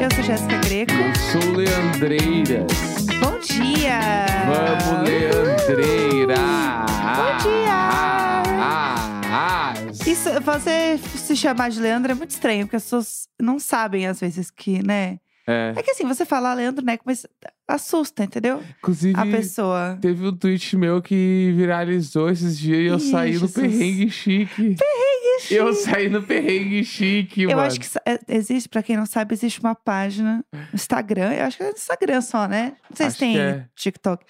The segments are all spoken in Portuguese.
Eu sou Jéssica Greco. Eu sou Leandreiras. Bom dia! Vamos, Leandreira! Bom dia! Ah, ah, ah. Isso, você se chamar de Leandro é muito estranho, porque as pessoas não sabem às vezes que, né? É, É que assim, você fala Leandro Neco, mas assusta, entendeu? inclusive, A pessoa. teve um tweet meu que viralizou esses dias e eu Ih, saí no Jesus. perrengue chique. Ixi. Eu saí no perrengue chique, Eu mano. acho que é- existe, pra quem não sabe, existe uma página no Instagram. Eu acho que é no Instagram só, né? Não sei Acho se tem é. TikTok.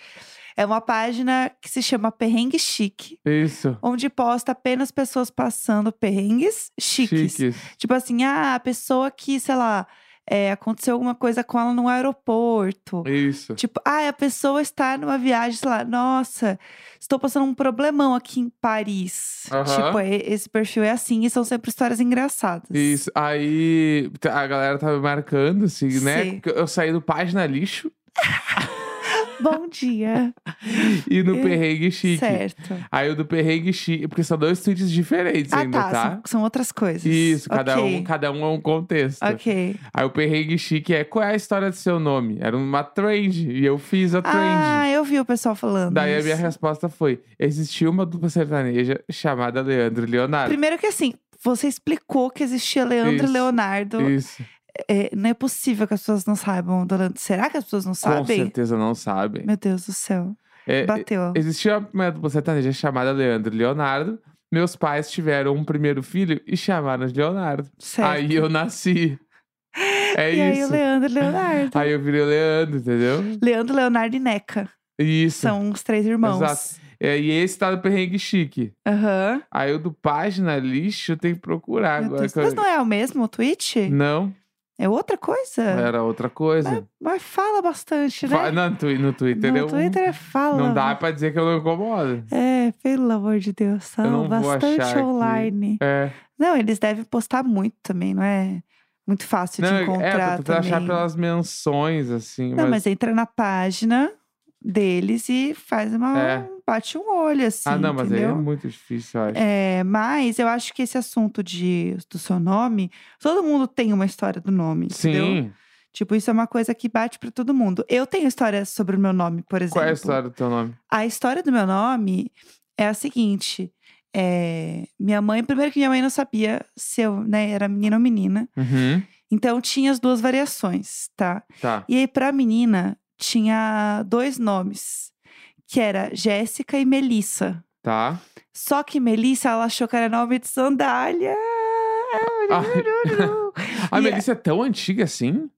É uma página que se chama Perrengue Chique, Isso. onde posta apenas pessoas passando perrengues chiques. Chiques. Tipo assim, ah, a pessoa que, sei lá, é, aconteceu alguma coisa com ela no aeroporto. Isso. Tipo, ah, a pessoa está numa viagem, sei lá, nossa, estou passando um problemão aqui em Paris. Tipo, e- esse perfil é assim e são sempre histórias engraçadas. Isso. Aí a galera tava marcando, assim, né? Sei. que Eu saí do página lixo Bom dia. e no É, perrengue chique. Certo. Aí o do perrengue chique, porque são dois tweets diferentes Ah, ainda, tá. tá? São, são outras coisas. Isso, cada, Ok. um, cada um é um contexto. Ok. Aí o perrengue chique é qual é a história do seu nome? Era uma trend e eu fiz a trend. Ah, eu vi o pessoal falando. Daí a isso. minha resposta foi: existia uma dupla sertaneja chamada Leandro e Leonardo. Primeiro que assim, você explicou que existia Leandro e Isso. Leonardo. Isso. É, não é possível que as pessoas não saibam do Leandro. Será que as pessoas não Com sabem? certeza não sabem. Meu Deus do céu. É, Bateu. existia uma dupla sertaneja chamada Leandro e Leonardo. Meus pais tiveram um primeiro filho e chamaram de Leonardo. certo. Aí eu nasci. É e aí o isso. Leandro e Leonardo. Aí eu virei o Leandro, entendeu? Leandro, Leonardo e Neca. Isso. São os três irmãos. Exato. É, e esse tá no perrengue chique. Aham. Aí o do página lixo tem que procurar Meu agora. Deus. que eu- Mas não é o mesmo tweet? Não, É outra coisa? era outra coisa. Mas, mas fala bastante, né? Fa- Não, no, twi- no Twitter no eu. Twitter fala. Não dá pra dizer que eu não incomodo. É, pelo amor de Deus. São bastante online. É. Não, eles devem postar muito também, não é? Muito fácil Não, de encontrar é, tô tentando achar também. pelas menções, assim. Não, mas... mas entra na página deles e faz uma. É. Bate um olho, assim. Ah, não, mas aí é entendeu? muito difícil, eu acho. É, mas eu acho que esse assunto de, do seu nome, todo mundo tem uma história do nome, entendeu? Sim. Tipo, isso é uma coisa que bate pra todo mundo. Eu tenho história sobre o meu nome, por exemplo. Qual é a história do teu nome? A história do meu nome é a seguinte. é, minha mãe, primeiro que minha mãe não sabia se eu né, era menina ou menina. Uhum. Então tinha as duas variações, tá? Tá. E aí, pra menina, tinha dois nomes. Que era Jéssica e Melissa. Tá. Só que Melissa, ela achou que era nome de sandália. Ah, a E- Melissa é tão antiga assim?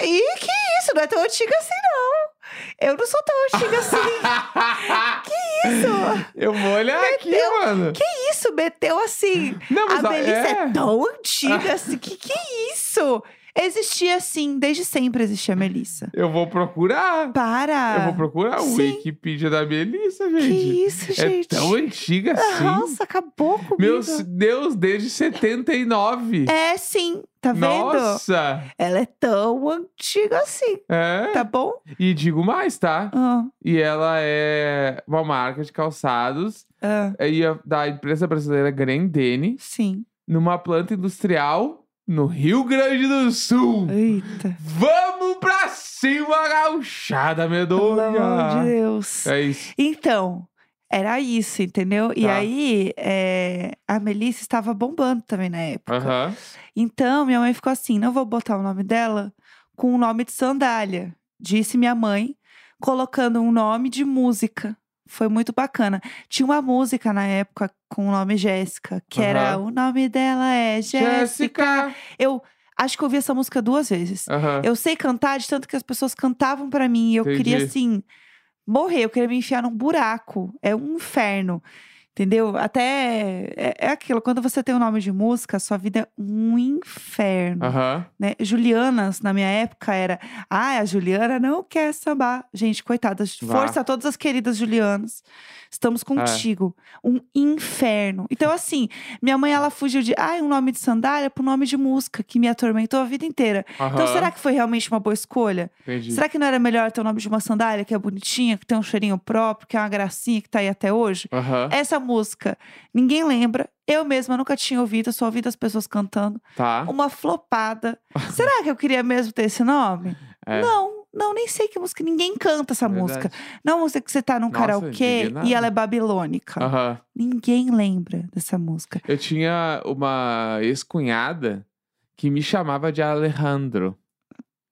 Ih, que isso? Não é tão antiga assim, não. Eu não sou tão antiga assim. isso? Eu vou olhar aqui, mano. Que isso? Meteu assim. Não, mas a Melissa é. é. tão antiga assim. Que que é isso? Existia assim, desde sempre existia a Melissa. Eu vou procurar. Para! Eu vou procurar o Sim. Wikipedia da Melissa, Que gente. isso, É gente? tão antiga assim. Nossa, acabou comigo. Meu Deus, desde 79. É sim, tá vendo? Nossa! Ela é tão antiga assim, É. tá bom? E digo mais, tá? Ah, E ela é uma marca de calçados ah, e da empresa brasileira Grendene, sim. numa planta industrial no Rio Grande do Sul. Eita. Vamos pra cima, gauchada Pelo amor de medonha! Deus. É isso. Então, era isso, entendeu? E Tá. aí, é, a Melissa estava bombando também na época. Então, minha mãe ficou assim: não vou botar o nome dela com o nome de sandália. Disse minha mãe, colocando um nome de música. Foi muito bacana. Tinha uma música na época com o nome Jéssica, que era Aham. O nome dela é Jéssica. Eu acho que eu ouvi essa música duas vezes. Aham. Eu sei cantar de tanto que as pessoas cantavam pra mim e eu queria Entendi. assim morrer, eu queria me enfiar num buraco. É um inferno. Entendeu? Até é, é aquilo, quando você tem um nome de música, sua vida é um inferno, Aham. né? Julianas, na minha época, era, ah, a Juliana não quer sambar. Gente, coitada, força a todas as queridas Julianas. Estamos contigo. Um inferno. Então, assim, minha mãe, ela fugiu de, ah, um nome de sandália pro nome de música, que me atormentou a vida inteira. Então, Aham. será que foi realmente uma boa escolha? Entendi. Será que não era melhor ter o nome de uma sandália que é bonitinha, que tem um cheirinho próprio, que é uma gracinha, que tá aí até hoje? Aham. Essa música, ninguém lembra. Eu mesma nunca tinha ouvido, só ouvi das pessoas cantando. Tá. Uma flopada. Será que eu queria mesmo ter esse nome? É. Não, não, nem sei que música. Ninguém canta essa música. Verdade. Não é uma música que você tá num Nossa, karaokê e ela é babilônica. Aham. Ninguém lembra dessa música. Eu tinha uma ex-cunhada que me chamava de Alejandro.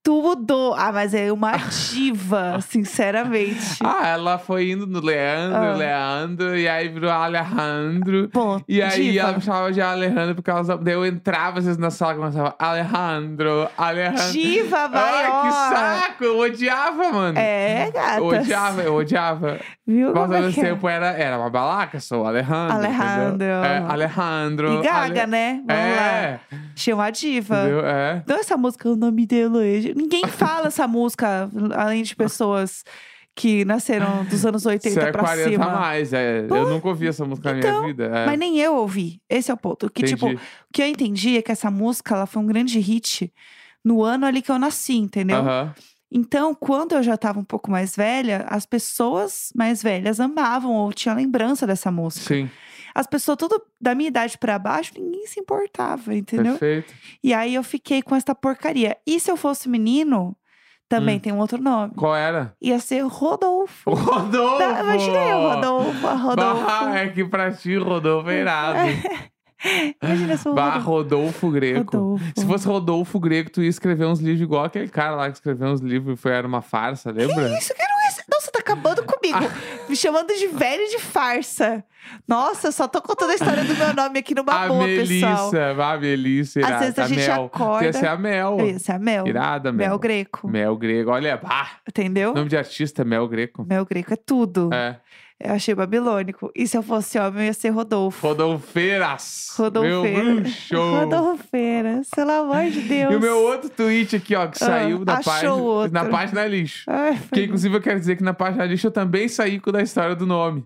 Tudo! Ah, mas é uma diva, sinceramente. Ah, ela foi indo no Leandro, Ah. Leandro, e aí virou Alejandro. Pô, E aí diva. ela me chamava de Alejandro porque ela, daí eu entrava às vezes na sala e começava Alejandro, Alejandro. Diva maior! Ai, que saco! Eu odiava, mano. É, gata. Eu odiava, eu odiava. Viu Mas ao mesmo tempo era, era uma balaca, sou Alejandro. Alejandro. É, Alejandro. E Gaga, Ale- né? Vamos lá. É, Tinha uma diva. entendeu? É. Então essa música, o nome dela Ninguém fala essa música, além de pessoas que nasceram dos anos 80 Isso é pra 40 cima. mais. É. Pô, eu nunca ouvi essa música na minha então, vida. É. Mas nem eu ouvi. Esse é o ponto. Que, tipo, o que eu entendi é que essa música ela foi um grande hit no ano ali que eu nasci, entendeu? Aham. Então, quando eu já tava um pouco mais velha, as pessoas mais velhas amavam ou tinham lembrança dessa música. Sim, As pessoas tudo da minha idade pra baixo, ninguém se importava, entendeu? perfeito. E aí eu fiquei com essa porcaria. E se eu fosse menino, também Hum. tem um outro nome. Qual era? Ia ser Rodolfo. Rodolfo! Tá, imaginei o Rodolfo, Rodolfo. Bah, é que pra ti, Rodolfo é irado. Imagina o Bah, Rodolfo. Greco. Rodolfo. Se fosse Rodolfo Greco, tu ia escrever uns livros igual aquele cara lá que escreveu uns livros e foi era uma farsa, lembra? Isso, eu quero esse. Nossa, tá acabando comigo. Me chamando de velho de farsa. Nossa, eu só tô contando a história do meu nome aqui numa a boa, pessoal. Melissa, a Melissa, Às irada. vezes a gente Mel. acorda- Ia ser a Mel. Eu ia ser a Mel. Irada, Mel. Mel Greco. Mel Grego. Olha, bah, Entendeu? nome de artista, Mel Greco. Mel Greco é tudo. É. Eu achei babilônico. E se eu fosse homem, eu ia ser Rodolfo. Rodolfeiras. Rodolfeira. Meu bruxo. Rodolfeira, pelo amor de Deus. E o meu outro tweet aqui, ó, que Ah, saiu da achou página, outro. na página lixo. Ai, Que foi- inclusive eu quero dizer que na página lixo eu também saí com da história do nome.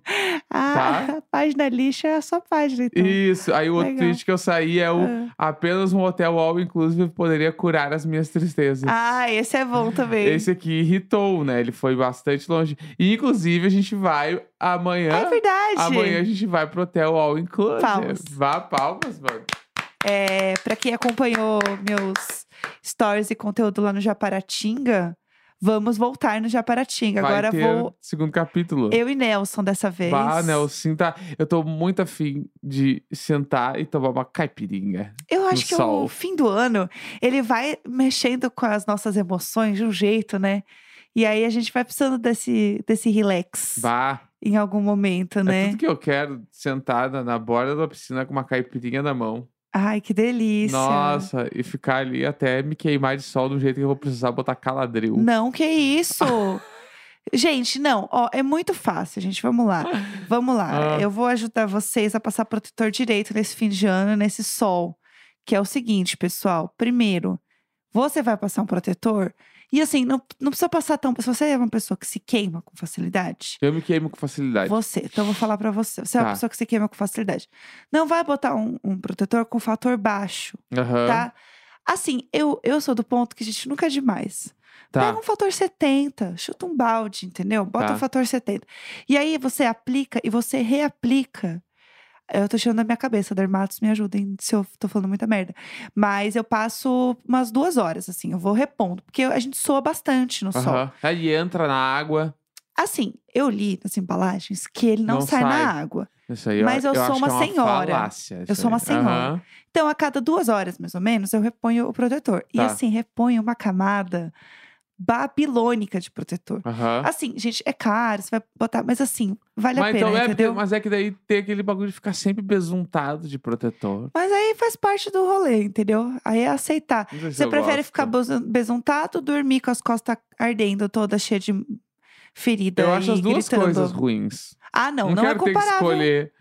Ah, tá? a página lixo é a sua página, então. Isso. Aí o outro Legal. tweet que eu saí é o Ah. apenas um hotel all inclusive poderia curar as minhas tristezas. Ah, esse é bom também. Esse aqui irritou, né? Ele foi bastante longe. E, inclusive, a gente vai amanhã. É verdade. Amanhã a gente vai pro hotel All Inclusive. Palmas. Vá, palmas, mano. É, pra quem acompanhou meus stories e conteúdo lá no Japaratinga, vamos voltar no Japaratinga. Vai Agora vou segundo capítulo. eu e Nelson dessa vez. Vá, Nelson, tá? Eu tô muito afim de sentar e tomar uma caipirinha. Eu acho que sol. o fim do ano, ele vai mexendo com as nossas emoções de um jeito, né? E aí a gente vai precisando desse, desse relax Vá. Em algum momento, É né? tudo que eu quero, sentada na borda da piscina com uma caipirinha na mão. Ai, que delícia. Nossa, e ficar ali até me queimar de sol um jeito que eu vou precisar botar caladril. Não, que isso? gente, não, ó, é muito fácil, gente. Vamos lá. Vamos lá. Ah. Eu vou ajudar vocês a passar protetor direito nesse fim de ano, nesse sol. Que é o seguinte, pessoal. Primeiro, você vai passar um protetor. E assim, não, não precisa passar tão. Se você é uma pessoa que se queima com facilidade, Eu me queimo com facilidade. você, então eu vou falar pra você. Você é uma Tá. pessoa que se queima com facilidade. Não vai botar um, um protetor com fator baixo, Aham. tá? Assim, eu, eu sou do ponto que a gente nunca é demais. Tá. Pega um fator 70, chuta um balde, entendeu? Bota Tá. um fator 70. E aí você aplica e você reaplica. Eu tô tirando da minha cabeça, Dermatos, me ajudem se eu tô falando muita merda. Mas eu passo umas duas horas, assim, eu vou repondo. Porque a gente soa bastante no sol. Aham. Aí entra na água. Assim, eu li nas embalagens que ele não, Não sai, sai. na água. Isso aí Mas eu eu sou acho uma é senhora. falácia, Eu sou uma senhora. Aham. Então, a cada duas horas, mais ou menos, eu reponho o protetor. E Tá. assim, reponho uma camada babilônica de protetor. Aham. Assim, gente, é caro, você vai botar, mas assim, vale a Mas, pena, então é, entendeu? mas é que daí tem aquele bagulho de ficar sempre besuntado de protetor. Mas aí faz parte do rolê, entendeu? Aí é aceitar. Não sei se Você eu prefere gosto. ficar besu- besuntado, dormir com as costas ardendo, toda cheia de ferida Eu acho e as duas gritando? coisas ruins. Ah, não, não, é quero ter que comparável. escolher.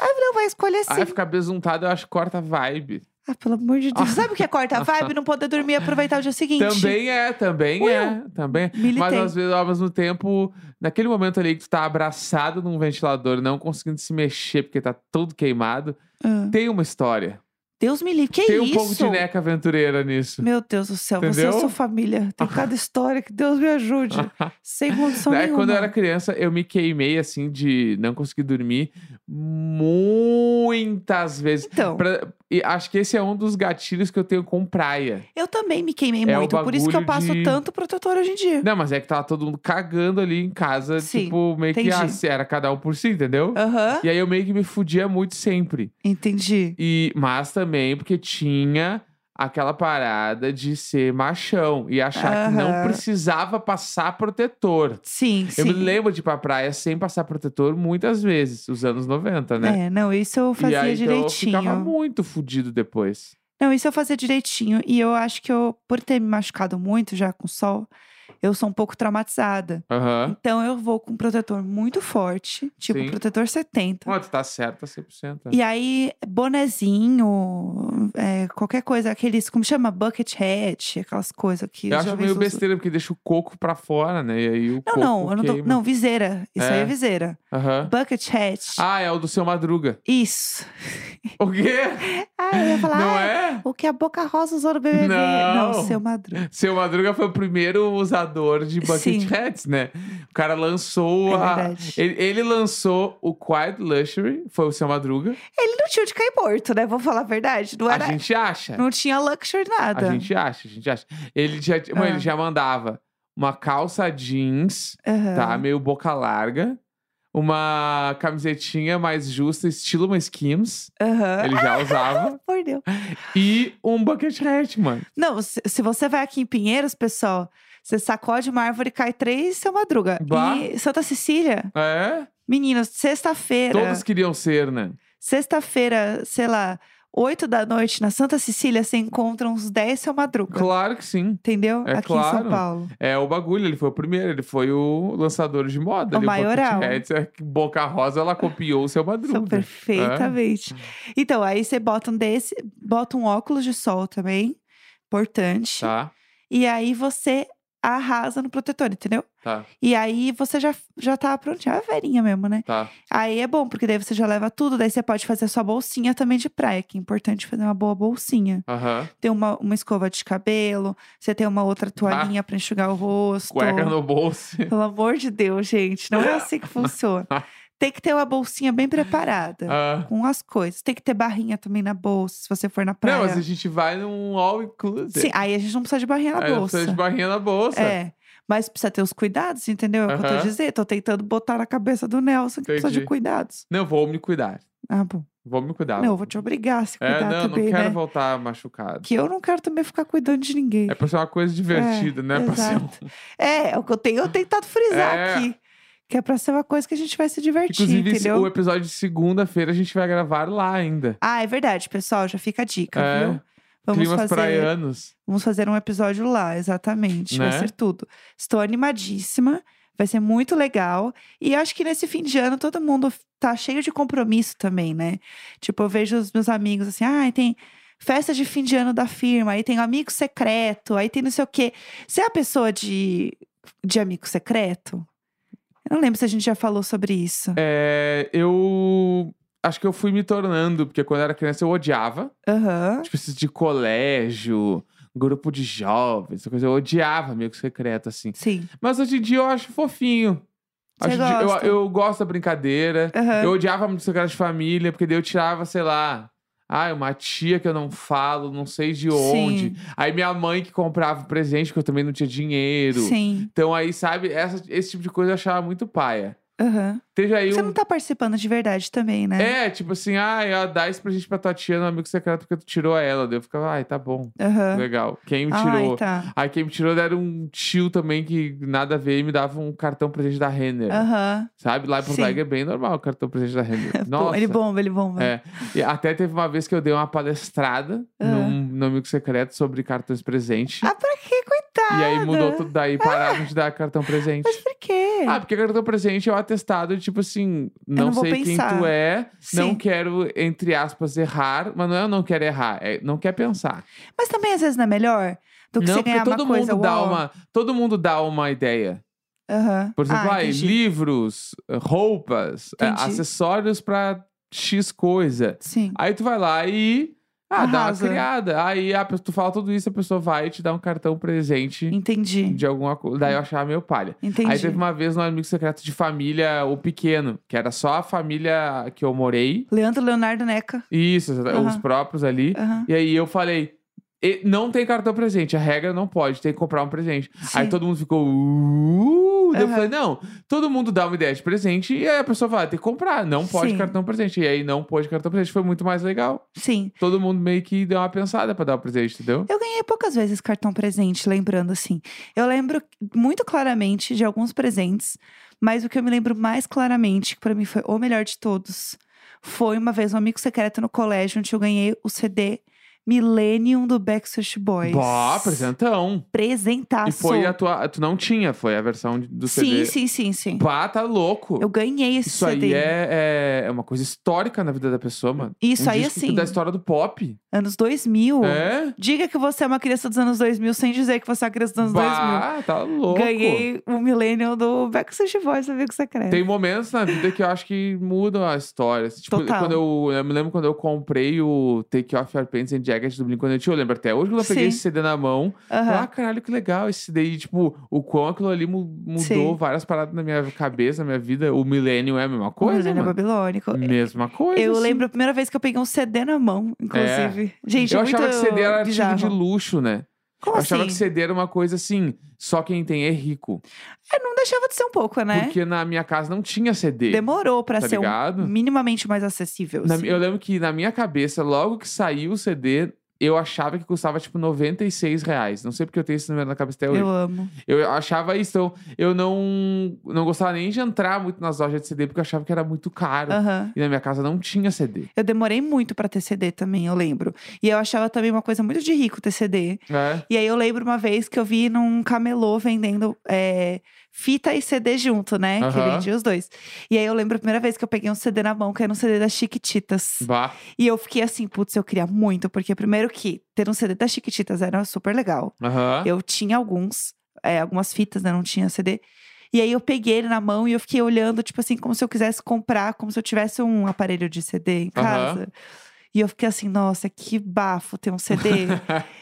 Não vai escolher sim. Ah, ficar besuntado eu acho que corta a vibe. Ah, pelo amor de Deus. Sabe o que é corta a vibe? Não poder dormir e aproveitar o dia seguinte. Também é, também Will, é, também. Mas Militei. às vezes, ao mesmo tempo, naquele momento ali que tu tá abraçado num ventilador, não conseguindo se mexer porque tá todo queimado, Ah, tem uma história. Deus me livre. Que tem um isso? pouco de neca aventureira nisso. Meu Deus do céu, você e a Entendeu? sua família. Tem cada história que Deus me ajude. Sem condição Né, nenhuma. Quando eu era criança, eu me queimei assim de não conseguir dormir muitas vezes. Então, Pra- e acho que esse é um dos gatilhos que eu tenho com praia. eu também me queimei É muito, por isso que eu passo de- tanto protetor hoje em dia. Não, mas é que tava todo mundo cagando ali em casa, Sim, tipo, meio que entendi. ah, era cada um por si, entendeu? Aham, E aí eu meio que me fudia muito sempre. entendi. E, mas também porque tinha aquela parada de ser machão e achar que não precisava passar protetor. Sim, Eu sim. me lembro de ir pra praia sem passar protetor muitas vezes, os anos 90, né? É, não, isso eu e fazia aí então, eu direitinho. ficava muito fudido depois. Não, isso eu fazia direitinho. E eu acho que eu, por ter me machucado muito já com sol, eu sou um pouco traumatizada. Aham. Então eu vou com um protetor muito forte, tipo Sim. protetor 70. Ó, tu tá certa 100%. E aí, bonezinho, é, qualquer coisa, aqueles, como chama? Bucket hat, aquelas coisas que eu acho meio usam. besteira, porque deixa o coco pra fora, né? E aí o Não, não, eu não tô. Não, viseira. Isso aí É. é viseira. Aham. Bucket hat. Ah, é o do seu Madruga. Isso. O quê? Ah, eu ia falar, Não "Ah, é? o que a Boca Rosa usou no BBB. Não. seu Madruga. Seu Madruga foi o primeiro usador de bucket Sim. hats, né? O cara lançou É a. Ele, ele lançou o Quiet Luxury, foi o seu Madruga. Ele não tinha de cair morto, né? Vou falar a verdade. Não, era, A gente acha. não tinha luxury nada. A gente acha, a gente acha. Ele já, mano, Ah. ele já mandava uma calça jeans, Aham. tá? Meio boca larga. Uma camisetinha mais justa, estilo uma Skims. Aham. Ele já usava. Por Deus. e um bucket hat, mano. Não, se, se você vai aqui em Pinheiros, pessoal, você sacode uma árvore e cai três, seu madruga. Bah. E Santa Cecília, É? meninos, sexta-feira. Todos queriam ser, né? Sexta-feira, sei lá, oito da noite, na Santa Cecília, você encontra uns 10 seu madruga. Claro que sim. Entendeu? É aqui em claro. São Paulo. É o bagulho, ele foi o primeiro, ele foi o lançador de moda. O ali, maioral. Hats, é Boca Rosa, ela copiou o seu São Madruga. perfeitamente. Então, aí você bota um desse, bota um óculos de sol também, importante. Tá, E aí você arrasa no protetor, entendeu? tá, E aí você já, já tá prontinho. É a verinha mesmo, né? tá. Aí é bom, porque daí você já leva tudo. Daí você pode fazer a sua bolsinha também de praia, que é importante fazer uma boa bolsinha. Aham. Tem uma, uma escova de cabelo, você tem uma outra toalhinha pra enxugar o rosto. Cueca no bolso. Pelo amor de Deus, gente. Não é assim que funciona. Tem que ter uma bolsinha bem preparada. Ah. Com as coisas. Tem que ter barrinha também na bolsa, se você for na praia. Não, mas a gente vai num all inclusive. Sim, aí a gente não precisa de barrinha na Aí bolsa. precisa de barrinha na bolsa. É. Mas precisa ter os cuidados, entendeu? É o que eu tô dizendo. Tô tentando botar na cabeça do Nelson que precisa de Entendi. cuidados. Não, vou me cuidar. Ah, bom. Vou me cuidar. Não, eu vou te obrigar a se É, cuidar não, também, não quero né? voltar machucado. Que eu não quero também ficar cuidando de ninguém. É pra ser uma coisa divertida, né? Pra ser exato. É, é o que eu tenho tentado frisar É. aqui. Que é pra ser uma coisa que a gente vai se divertir, Inclusive, entendeu? o episódio de segunda-feira a gente vai gravar lá ainda. Ah, é verdade, pessoal. Já fica a dica, É. viu? Vamos Climas fazer, praianos. vamos fazer um episódio lá, exatamente. Vai Né? ser tudo. Estou animadíssima. Vai ser muito legal. E acho que nesse fim de ano todo mundo tá cheio de compromisso também, né? Tipo, eu vejo os meus amigos assim, ah, tem festa de fim de ano da firma, aí tem amigo secreto, aí tem não sei o quê. Você é a pessoa de, de amigo secreto? Eu não lembro se a gente já falou sobre isso. É, eu acho que eu fui me tornando, porque quando eu era criança eu odiava. Aham. Tipo, esses de colégio, grupo de jovens, essa coisa. Eu odiava amigo secreto, assim. Sim. Mas hoje em dia eu acho fofinho. Você Hoje dia- eu- eu, gosto da brincadeira. Aham. Eu odiava amigo secreto de família, porque daí eu tirava, sei lá. Ah, uma tia que eu não falo, não sei de onde. Sim. Aí minha mãe que comprava o presente, que eu também não tinha dinheiro. Sim. Então aí, sabe, essa- esse tipo de coisa eu achava muito paia. Aham. Teve aí Você um. não tá participando de verdade também, né? É, tipo assim, ah, ela dá esse presente pra tua tia no amigo secreto porque tu tirou ela. Daí eu ficava, ai, tá bom, Aham. legal. Quem me Ai, tirou? tá. Aí quem me tirou era um tio também que nada a ver e me dava um cartão presente da Renner. Aham. Sabe? Lá em Porto. Alegre é bem normal o cartão presente da Renner. Nossa. Ele bomba, ele bomba. É. E até teve uma vez que eu dei uma palestrada num, no amigo secreto sobre cartões presente. Ah, pra quê, coitada? e aí mudou tudo daí, pararam de dar cartão presente. Mas por quê? Ah, porque cartão presente é o atestado de tipo assim, não, não sei quem tu é, não Sim. quero, entre aspas, errar, mas não é eu não quero errar, é não quer pensar. Mas também às vezes não é melhor do que não, você porque ganhar todo uma coisa mundo dá uau. uma. Todo mundo dá uma ideia. Aham. Por exemplo, ah, livros, roupas, é, Entendi. acessórios pra X coisa. Sim. Aí tu vai lá e. Ah, dá uma criada. Aí a, tu fala tudo isso, a pessoa vai te dar um cartão presente Entendi. de alguma coisa. Daí eu achava meio palha. Entendi. Aí teve uma vez no amigo secreto de família, o pequeno, que era só a família que eu morei. Leandro Leonardo Neca. Isso, os Aham. próprios ali. Aham. E aí eu falei. "E- Não tem cartão presente, a regra não pode, tem que comprar um presente. Aí Sim. todo mundo ficou. Uh, daí eu falei, não, todo mundo dá uma ideia de presente e aí a pessoa vai ter que comprar. Não pode Sim. cartão presente. E aí não pôde cartão presente, foi muito mais legal. Sim. Todo mundo meio que deu uma pensada pra dar o presente, entendeu? Eu ganhei poucas vezes cartão presente, lembrando assim. Eu lembro muito claramente de alguns presentes, mas o que eu me lembro mais claramente, que pra mim foi o melhor de todos, foi uma vez um amigo secreto no colégio, onde eu ganhei o CD Millennium do Backstreet Boys. Bó, apresentão. Presentaço. E foi a tua. Tu não tinha, foi a versão do Sim, CD. sim, sim, sim. Pá, tá louco. Eu ganhei esse Isso CD. aí é, é, é uma coisa histórica na vida da pessoa, mano. Isso um aí, assim, da história do pop. anos 2000. É? Diga que você é uma criança dos anos 2000 sem dizer que você é uma criança dos anos 2000. Bah, tá louco. Ganhei o Millennium do Backstreet Boys, amigo secreto. Tem momentos na vida que eu acho que mudam a história. Tipo, Total. quando eu, eu me lembro quando eu comprei o Take Off Your Pants and Jacket do Blink-182, eu lembro até hoje quando eu peguei Sim. esse CD na mão. Aham. Ah, caralho, que legal esse CD. E, tipo, o quão aquilo ali mu- mudou Sim. várias paradas na minha cabeça, na minha vida. O Millennium é a mesma O coisa, Millennium mano. babilônico. Mesma coisa. Eu assim. lembro a primeira vez que eu peguei um CD na mão, inclusive. Gente, Eu muito achava que CD era artigo bizarro. de luxo, né? Como eu assim? achava que CD era uma coisa assim, só quem tem é rico. É, não deixava de ser um pouco, né? Porque na minha casa não tinha CD. Demorou pra tá ser um minimamente mais acessível. Na- assim. eu lembro que na minha cabeça, logo que saiu o CD, eu achava que custava tipo 96 reais. Não sei porque eu tenho esse número na cabeça até hoje. Eu amo. Eu achava isso, então eu não, não gostava nem de entrar muito nas lojas de CD, porque eu achava que era muito caro. Aham. E na minha casa não tinha CD. Eu demorei muito pra ter CD também, eu lembro. E eu achava também uma coisa muito de rico ter CD. É. E aí eu lembro uma vez que eu vi num camelô vendendo é, fita e CD junto, né? Que Aham. vendia os dois. E aí eu lembro a primeira vez que eu peguei um CD na mão, que era um CD das Chiquititas. Bah. E eu fiquei assim, putz, eu queria muito, porque primeiro que ter um CD das Chiquititas era super legal. Aham. Eu tinha alguns, é, algumas fitas, né? Não tinha CD. E aí eu peguei ele na mão e eu fiquei olhando, tipo assim, como se eu quisesse comprar, como se eu tivesse um aparelho de CD em casa. E eu fiquei assim, nossa, que bafo ter um CD.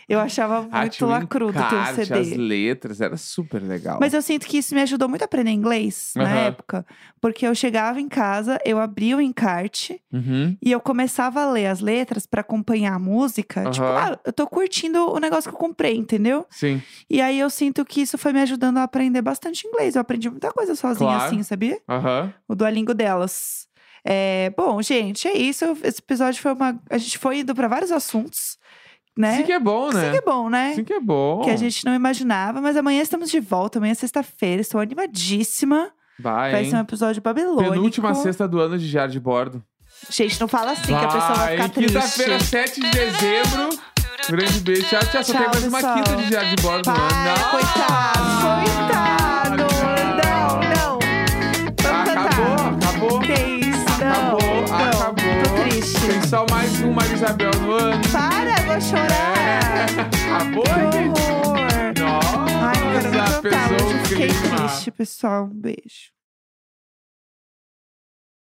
eu achava Ah, muito um lacrudo ter um CD. As letras, era super legal. Mas eu sinto que isso me ajudou muito a aprender inglês na Aham. época. Porque eu chegava em casa, eu abria o encarte Uhum. e eu começava a ler as letras pra acompanhar a música. Tipo, Aham. ah, eu tô curtindo o negócio que eu comprei, entendeu? Sim. E aí eu sinto que isso foi me ajudando a aprender bastante inglês. Eu aprendi muita coisa sozinha Claro. assim, sabia? Aham. O Duolingo delas. É, bom, gente, é isso. Esse episódio foi uma. A gente foi indo pra vários assuntos, né? Sim que é bom, né? Sim que é bom, né? Sim que é bom. Que a gente não imaginava, mas amanhã estamos de volta. Amanhã é sexta-feira, estou animadíssima. Vai, Vai ser um episódio babilônico. Penúltima sexta do ano de diário de bordo. Gente, não fala assim, que a pessoa vai ficar triste. Quinta-feira, 7 de dezembro. Grande beijo. Tchau, tchau. Só Tchau, tem mais uma pessoal. quinta de diário de bordo. Para, Não! coitado, mais uma Isabel ano. Para, vou chorar. Acabou, Que hein? horror. Nossa, Ai, cantar. pesou o fiquei triste, pessoal. Um beijo.